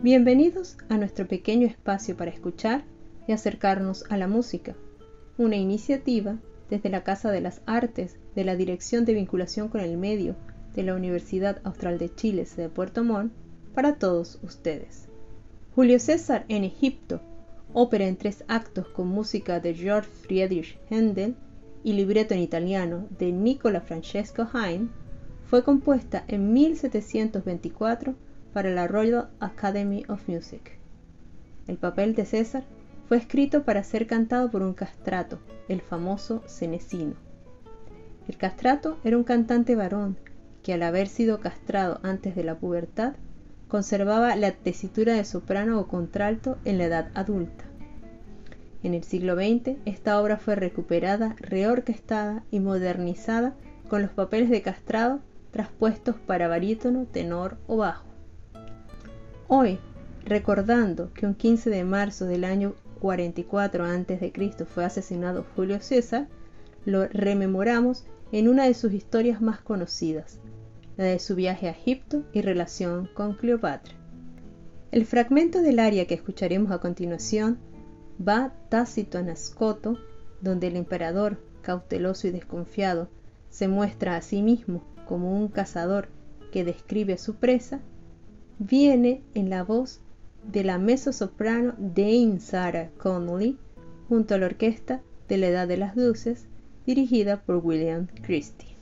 Bienvenidos a nuestro pequeño espacio para escuchar y acercarnos a la música, una iniciativa desde la Casa de las Artes de la Dirección de Vinculación con el Medio de la Universidad Austral de Chile de Puerto Montt para todos ustedes. Julio César en Egipto, ópera en tres actos con música de George Friedrich Händel y libreto en italiano de Nicola Francesco Haydn, fue compuesta en 1724 para la Royal Academy of Music. El papel de César fue escrito para ser cantado por un castrato, el famoso Cenecino. El castrato era un cantante varón que al haber sido castrado antes de la pubertad, conservaba la tesitura de soprano o contralto en la edad adulta. En el siglo XX, esta obra fue recuperada, reorquestada y modernizada con los papeles de castrado traspuestos para barítono, tenor o bajo. Hoy, recordando que un 15 de marzo del año 44 a.C. fue asesinado Julio César, lo rememoramos en una de sus historias más conocidas, la de su viaje a Egipto y relación con Cleopatra. El fragmento del aria que escucharemos a continuación va tácito en Ascoto, donde el emperador, cauteloso y desconfiado, se muestra a sí mismo como un cazador que describe a su presa, viene en la voz de la mezzosoprano Dame Sarah Connolly junto a la orquesta de la Edad de las Luces dirigida por William Christie.